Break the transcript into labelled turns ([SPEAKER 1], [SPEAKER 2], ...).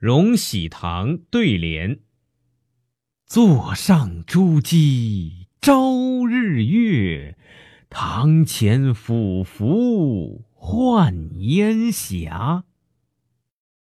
[SPEAKER 1] 荣禧堂对联：
[SPEAKER 2] 座上珠玑朝日月，堂前俯伏唤烟霞。